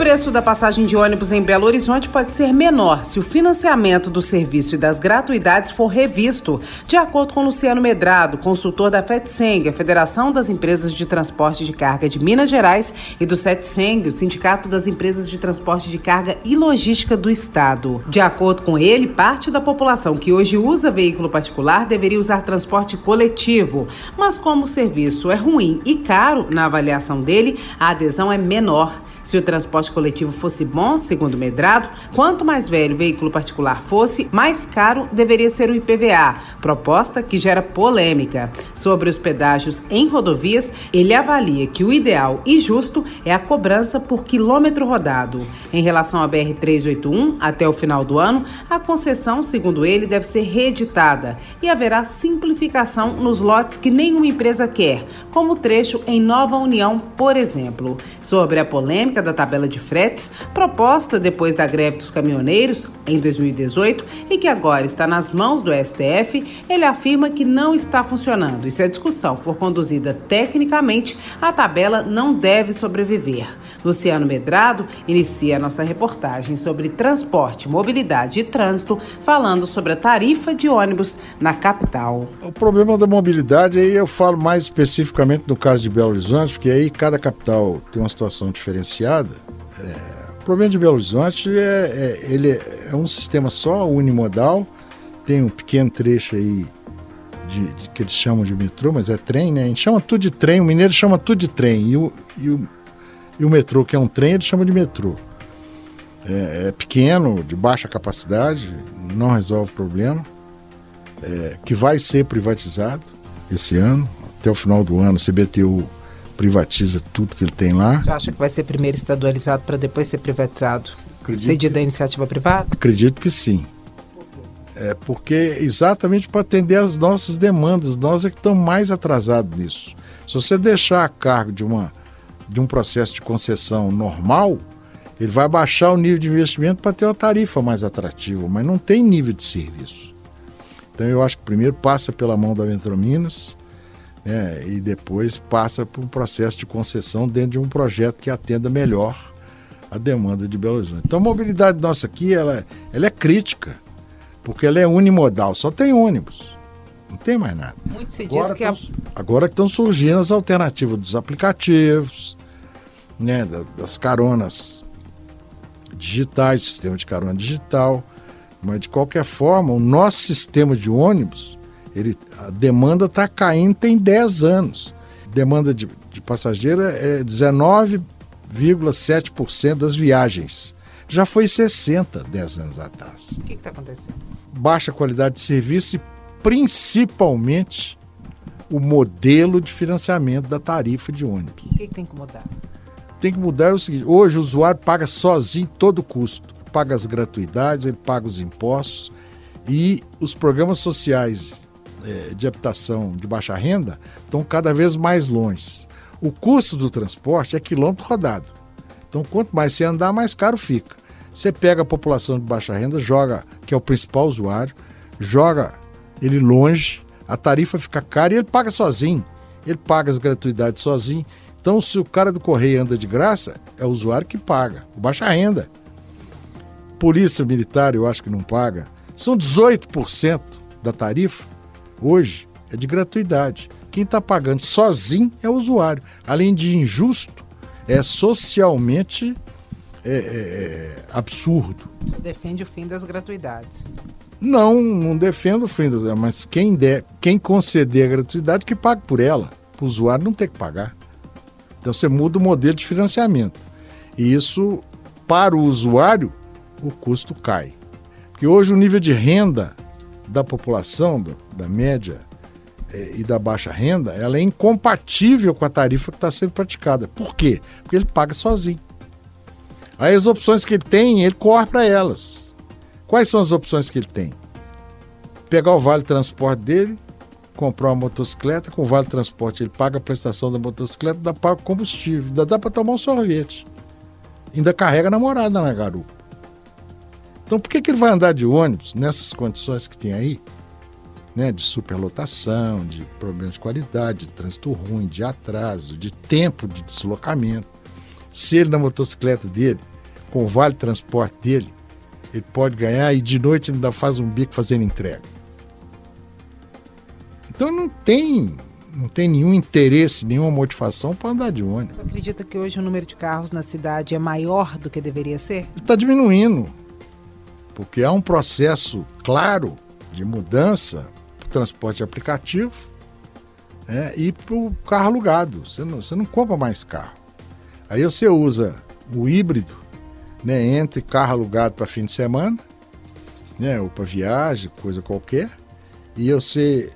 Preço da passagem de ônibus em Belo Horizonte pode ser menor se o financiamento do serviço e das gratuidades for revisto, de acordo com Luciano Medrado, consultor da FETSENG, a Federação das Empresas de Transporte de Carga de Minas Gerais, e do SETSENG, o Sindicato das Empresas de Transporte de Carga e Logística do Estado. De acordo com ele, parte da população que hoje usa veículo particular deveria usar transporte coletivo, mas como o serviço é ruim e caro, na avaliação dele, a adesão é menor. Se o transporte coletivo fosse bom, segundo Medrado, quanto mais velho o veículo particular fosse, mais caro deveria ser o IPVA, proposta que gera polêmica. Sobre os pedágios em rodovias, ele avalia que o ideal e justo é a cobrança por quilômetro rodado. Em relação à BR-381, até o final do ano, a concessão, segundo ele, deve ser reeditada e haverá simplificação nos lotes que nenhuma empresa quer, como o trecho em Nova União, por exemplo. Sobre a polêmica, dinâmica da tabela de fretes, proposta depois da greve dos caminhoneiros em 2018 e que agora está nas mãos do STF, ele afirma que não está funcionando e se a discussão for conduzida tecnicamente, a tabela não deve sobreviver. Luciano Medrado inicia nossa reportagem sobre transporte, mobilidade e trânsito, falando sobre a tarifa de ônibus na capital. O problema da mobilidade aí eu falo mais especificamente no caso de Belo Horizonte, porque aí cada capital tem uma situação diferenciada diferenciada. É, o problema de Belo Horizonte é, é, ele é um sistema só unimodal, tem um pequeno trecho aí de, de, que eles chamam de metrô, mas é trem, né? A gente chama tudo de trem, o mineiro chama tudo de trem, e o, e o, e o metrô, que é um trem, ele chama de metrô. É, é pequeno, de baixa capacidade, não resolve o problema, é, que vai ser privatizado esse ano, até o final do ano, CBTU privatiza tudo que ele tem lá. Você acha que vai ser primeiro estadualizado para depois ser privatizado? Acredito, Cedido da iniciativa privada? Acredito que sim. É porque exatamente para atender as nossas demandas, nós é que estamos mais atrasados nisso. Se você deixar a cargo de, uma, de um processo de concessão normal, ele vai baixar o nível de investimento para ter uma tarifa mais atrativa, mas não tem nível de serviço. Então eu acho que primeiro passa pela mão da Ventrominas, né, e depois passa por um processo de concessão dentro de um projeto que atenda melhor a demanda de Belo Horizonte. Então a mobilidade nossa aqui ela, ela é crítica, porque ela é unimodal, só tem ônibus. Não tem mais nada. Muito se diz agora que tão, a... Agora estão surgindo as alternativas dos aplicativos, né, das caronas digitais, sistema de carona digital. Mas de qualquer forma, o nosso sistema de ônibus ele, a demanda está caindo tem 10 anos. Demanda de, de passageiro é 19,7% das viagens. Já foi 60 10 anos atrás. O que está acontecendo? Baixa qualidade de serviço e principalmente o modelo de financiamento da tarifa de ônibus. O que, que tem que mudar? Tem que mudar é o seguinte: hoje o usuário paga sozinho todo o custo. paga as gratuidades, ele paga os impostos e os programas sociais é, de habitação de baixa renda estão cada vez mais longe. O custo do transporte é quilômetro rodado. Então, quanto mais você andar, mais caro fica. Você pega a população de baixa renda, joga, que é o principal usuário, joga ele longe, a tarifa fica cara e ele paga sozinho. Ele paga as gratuidades sozinho. Então, se o cara do correio anda de graça, é o usuário que paga, o baixa renda. Polícia militar, eu acho que não paga. São 18% da tarifa hoje é de gratuidade. Quem está pagando sozinho é o usuário. Além de injusto, é socialmente é, é, é absurdo. Você defende o fim das gratuidades. Não, não defendo o fim das mas quem, der, quem conceder a gratuidade que pague por ela. O usuário não tem que pagar. Então você muda o modelo de financiamento. E isso, para o usuário, o custo cai. Porque hoje o nível de renda da população, do, da média é, e da baixa renda, ela é incompatível com a tarifa que está sendo praticada. Por quê? Porque ele paga sozinho. Aí as opções que ele tem, ele corre para elas. Quais são as opções que ele tem? Pegar o vale transporte dele, comprar uma motocicleta, com o vale transporte ele paga a prestação da motocicleta, dá para combustível, ainda dá para tomar um sorvete. Ainda carrega a namorada na garupa. Então por que, que ele vai andar de ônibus nessas condições que tem aí? Né, de superlotação, de problemas de qualidade, de trânsito ruim, de atraso, de tempo de deslocamento. Se ele na motocicleta dele, com o vale transporte dele, ele pode ganhar e de noite ainda faz um bico fazendo entrega. Então não tem, não tem nenhum interesse, nenhuma motivação para andar de ônibus. Você acredita que hoje o número de carros na cidade é maior do que deveria ser? Está diminuindo, porque há um processo claro de mudança transporte aplicativo né, e para o carro alugado. Você não, você não compra mais carro. Aí você usa o híbrido né, entre carro alugado para fim de semana, né, ou para viagem, coisa qualquer, e você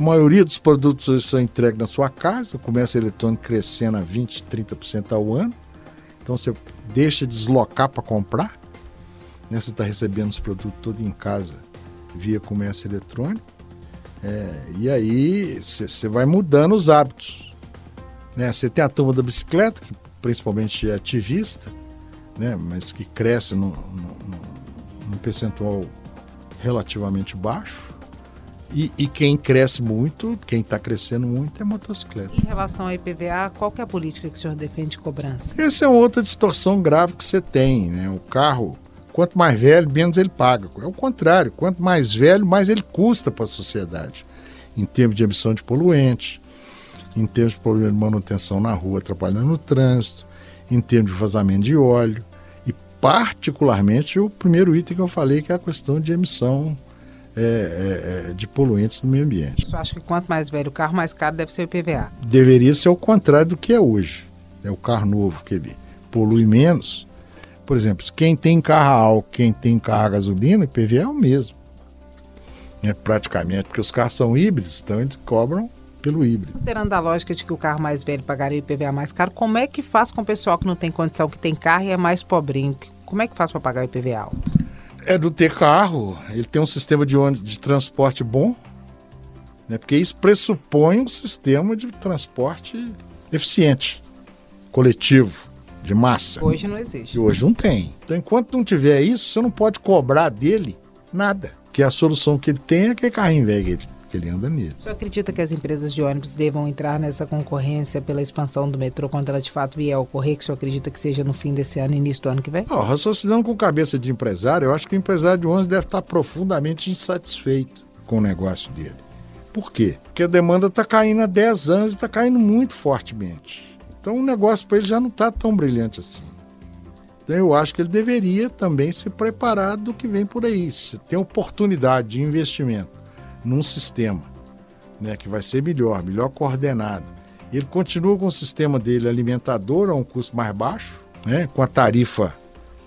a maioria dos produtos hoje são entregues na sua casa, o comércio eletrônico crescendo a 20, 30% ao ano. Então você deixa de deslocar para comprar. Né? Você está recebendo os produtos todos em casa via comércio eletrônico. É, e aí você vai mudando os hábitos. Né? Você tem a turma da bicicleta, que principalmente é ativista, né? mas que cresce num, num, num percentual relativamente baixo. E, e, quem cresce muito, quem está crescendo muito é motocicleta. Em relação ao IPVA, qual é a política que o senhor defende de cobrança? Essa é outra distorção grave que você tem. Né? O carro, quanto mais velho, menos ele paga. É o contrário, quanto mais velho, mais ele custa para a sociedade. Em termos de emissão de poluentes, em termos de problema de manutenção na rua, atrapalhando no trânsito, em termos de vazamento de óleo. E particularmente o primeiro item que eu falei, que é a questão de emissão é, é, é, de poluentes no meio ambiente. Você acha que quanto mais velho o carro, mais caro deve ser o IPVA? Deveria ser o contrário do que é hoje. É o carro novo que ele polui menos. Por exemplo, quem tem carro a álcool, quem tem carro a gasolina, o IPVA é o mesmo. É praticamente, porque os carros são híbridos, então eles cobram pelo híbrido. Considerando a lógica de que o carro mais velho pagaria o IPVA mais caro, como é que faz com o pessoal que não tem condição, que tem carro e é mais pobrinho? Como é que faz para pagar o IPVA alto? é do ter carro, ele tem um sistema de, de transporte bom, né? porque isso pressupõe um sistema de transporte eficiente, coletivo, de massa. Hoje não existe. E hoje não tem. Então, enquanto não tiver isso, você não pode cobrar dele nada. Que a solução que ele tem é aquele carrinho velho que ele anda nisso. O senhor acredita que as empresas de ônibus devam entrar nessa concorrência pela expansão do metrô quando ela de fato vier a ocorrer, que o senhor acredita que seja no fim desse ano, início do ano que vem? Oh, raciocinando com cabeça de empresário, eu acho que o empresário de ônibus deve estar profundamente insatisfeito com o negócio dele. Por quê? Porque a demanda está caindo há 10 anos e está caindo muito fortemente. Então o negócio para ele já não está tão brilhante assim. Então eu acho que ele deveria também se preparar do que vem por aí. Se tem oportunidade de investimento num sistema né, que vai ser melhor, melhor coordenado. Ele continua com o sistema dele alimentador a um custo mais baixo, né, com a tarifa,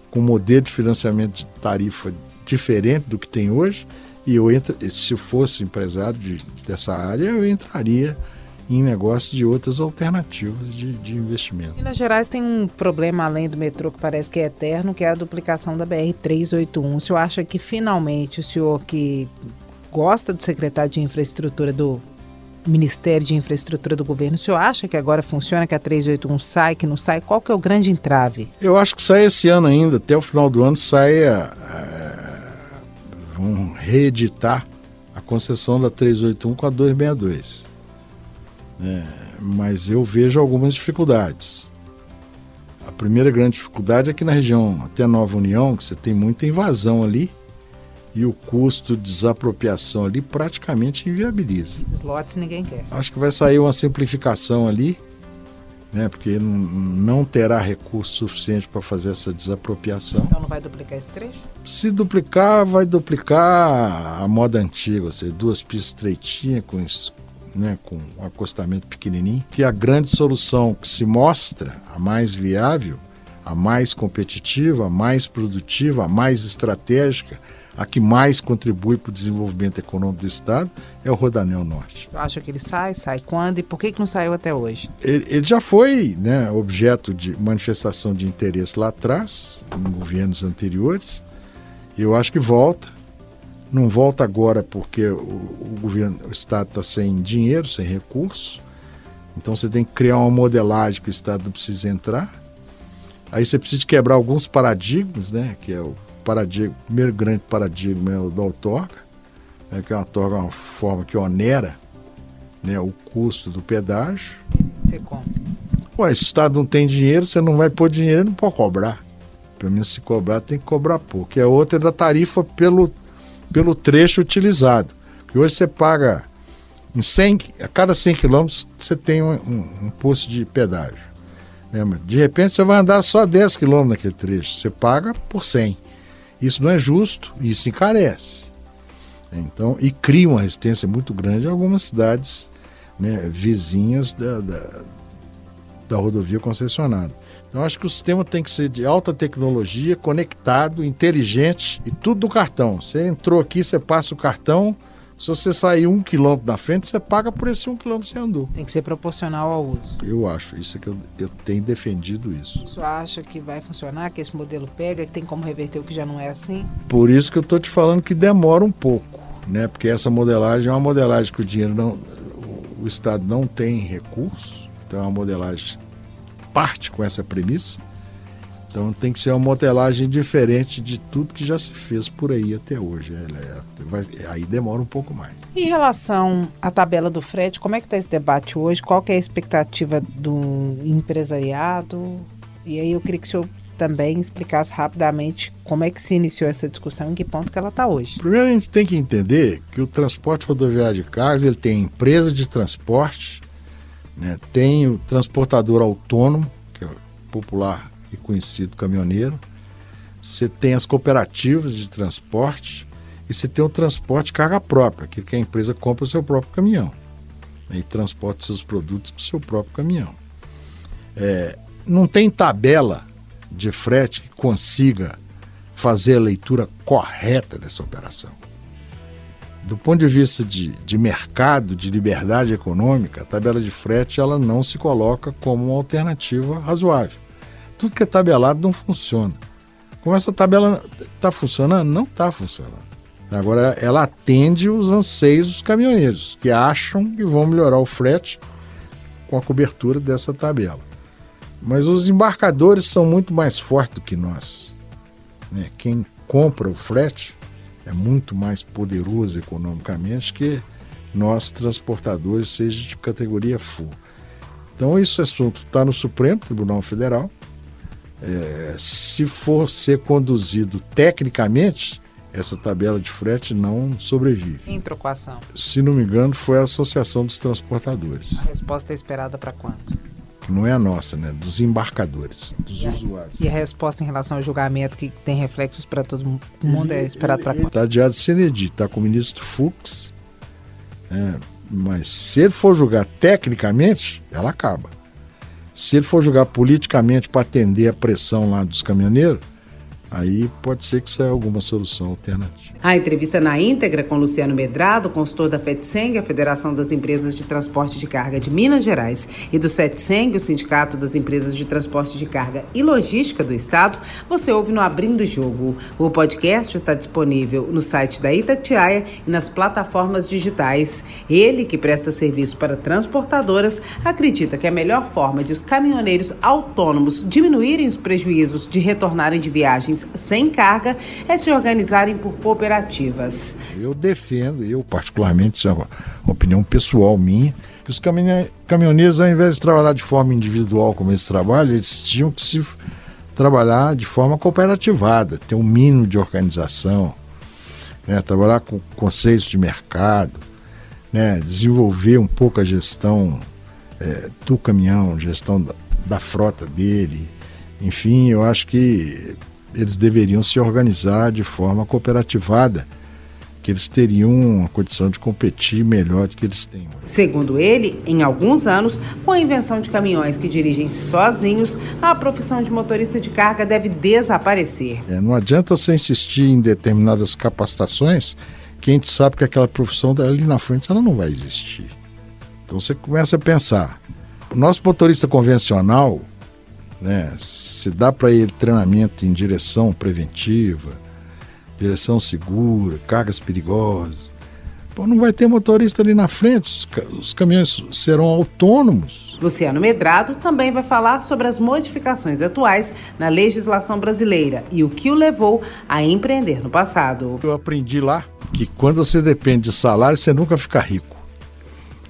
com o modelo de financiamento de tarifa diferente do que tem hoje. E eu entra, se fosse empresário de, dessa área, eu entraria em negócios de outras alternativas de, de investimento. Minas Gerais tem um problema além do metrô que parece que é eterno, que é a duplicação da BR-381. O senhor acha que finalmente o senhor que gosta do secretário de infraestrutura do Ministério de Infraestrutura do governo. O senhor acha que agora funciona, que a 381 sai, que não sai? Qual que é o grande entrave? Eu acho que sai esse ano ainda, até o final do ano sai é, vão reeditar a concessão da 381 com a 262. É, mas eu vejo algumas dificuldades. A primeira grande dificuldade é que na região até Nova União, que você tem muita invasão ali, e o custo de desapropriação ali praticamente inviabiliza. Esses lotes ninguém quer. Acho que vai sair uma simplificação ali, né, porque não terá recurso suficiente para fazer essa desapropriação. Então não vai duplicar esse trecho? Se duplicar, vai duplicar a moda antiga, ou seja, duas pistas estreitinhas com, né, com um acostamento pequenininho, que a grande solução que se mostra, a mais viável, a mais competitiva, a mais produtiva, a mais estratégica, a que mais contribui para o desenvolvimento econômico do Estado é o Rodanel Norte. Acha que ele sai? Sai quando? E por que, que não saiu até hoje? Ele, ele já foi né, objeto de manifestação de interesse lá atrás, em governos anteriores. Eu acho que volta. Não volta agora porque o, o governo, o Estado está sem dinheiro, sem recursos. Então você tem que criar uma modelagem que o Estado não precisa entrar. Aí você precisa quebrar alguns paradigmas, né? Que é o paradigma, o primeiro grande paradigma é o da outorga, né, que é uma outorga uma forma que onera né, o custo do pedágio. Você compra. Ué, se o Estado não tem dinheiro, você não vai pôr dinheiro, não pode cobrar. Pelo menos se cobrar, tem que cobrar pouco. E a outra é da tarifa pelo, pelo trecho utilizado. Que hoje você paga em 100, a cada 100 quilômetros você tem um, um, um posto de pedágio. Né? De repente você vai andar só 10 quilômetros naquele trecho. Você paga por 100. Isso não é justo, isso encarece. Então, e cria uma resistência muito grande em algumas cidades né, vizinhas da, da, da rodovia concessionada. Então, acho que o sistema tem que ser de alta tecnologia, conectado, inteligente e tudo do cartão. Você entrou aqui, você passa o cartão. Se você sair um quilômetro da frente, você paga por esse um quilômetro que você andou. Tem que ser proporcional ao uso. Eu acho, isso é que eu, eu tenho defendido isso. Você acha que vai funcionar, que esse modelo pega, que tem como reverter o que já não é assim? Por isso que eu estou te falando que demora um pouco, né? Porque essa modelagem é uma modelagem que o dinheiro não. O Estado não tem recurso, então é uma modelagem parte com essa premissa. Então tem que ser uma modelagem diferente de tudo que já se fez por aí até hoje. É, vai, aí demora um pouco mais. Em relação à tabela do frete, como é que está esse debate hoje? Qual é a expectativa do empresariado? E aí eu queria que o senhor também explicasse rapidamente como é que se iniciou essa discussão e em que ponto que ela está hoje. Primeiro a gente tem que entender que o transporte rodoviário de cargas ele tem empresa de transporte né? Tem o transportador autônomo, que é popular e conhecido caminhoneiro. Você tem as cooperativas de transporte e você tem o transporte carga própria, que a empresa compra o seu próprio caminhão né? e transporta seus produtos com o seu próprio caminhão. É, não tem tabela de frete que consiga fazer a leitura correta dessa operação do ponto de vista de, de mercado, de liberdade econômica, a tabela de frete ela não se coloca como uma alternativa razoável. Tudo que é tabelado não funciona. Como essa tabela está funcionando? Não está funcionando. Agora, ela atende os anseios dos caminhoneiros, que acham que vão melhorar o frete com a cobertura dessa tabela. Mas os embarcadores são muito mais fortes do que nós. Né? Quem compra o frete é muito mais poderoso economicamente que nós transportadores, seja de categoria full. Então, esse assunto está no Supremo Tribunal Federal. É, se for ser conduzido tecnicamente, essa tabela de frete não sobrevive. Em trocação? Se não me engano, foi a Associação dos Transportadores. A resposta é esperada para quando? Que não é a nossa, né? Dos embarcadores, dos e usuários. A, e a resposta em relação ao julgamento que tem reflexos para todo mundo é esperado para quando? Está adiado Senedi, está com o ministro Fux, é, mas se ele for julgar tecnicamente, ela acaba. Se ele for julgar politicamente para atender a pressão lá dos caminhoneiros, aí pode ser que saia alguma solução alternativa. A entrevista na íntegra com Luciano Medrado, consultor da FETSENG, a Federação das Empresas de Transporte de Carga de Minas Gerais, e do SETSENG, o Sindicato das Empresas de Transporte de Carga e Logística do Estado, você ouve no Abrindo Jogo. O podcast está disponível no site da Itatiaia e nas plataformas digitais. Ele, que presta serviço para transportadoras, acredita que a melhor forma de os caminhoneiros autônomos diminuírem os prejuízos de retornarem de viagens sem carga é se organizarem por cooperativas. Eu defendo, eu particularmente, isso é uma opinião pessoal minha, que os caminhoneiros, ao invés de trabalhar de forma individual como eles trabalham, eles tinham que se trabalhar de forma cooperativada, ter um mínimo de organização, né, trabalhar com conceitos de mercado, né, desenvolver um pouco a gestão é, do caminhão, gestão da, da frota dele. Enfim, eu acho que eles deveriam se organizar de forma cooperativada, que eles teriam uma condição de competir melhor do que eles têm. Segundo ele, em alguns anos, com a invenção de caminhões que dirigem sozinhos, a profissão de motorista de carga deve desaparecer. É, não adianta você insistir em determinadas capacitações, que a gente sabe que aquela profissão ali na frente ela não vai existir. Então você começa a pensar, o nosso motorista convencional, né? Se dá para ele treinamento em direção preventiva, direção segura, cargas perigosas, Pô, não vai ter motorista ali na frente, os, os caminhões serão autônomos. Luciano Medrado também vai falar sobre as modificações atuais na legislação brasileira e o que o levou a empreender no passado. Eu aprendi lá que quando você depende de salário, você nunca fica rico.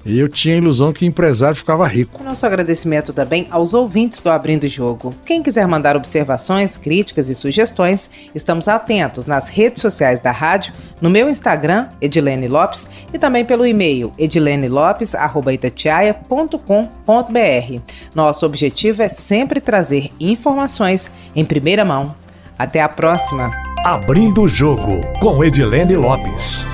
E eu tinha a ilusão que empresário ficava rico. Nosso agradecimento também aos ouvintes do Abrindo Jogo. Quem quiser mandar observações, críticas e sugestões, estamos atentos nas redes sociais da rádio, no meu Instagram, Edilene Lopes, e também pelo e-mail edilenelopes.itatiaia.com.br. Nosso objetivo é sempre trazer informações em primeira mão. Até a próxima! Abrindo o Jogo, com Edilene Lopes.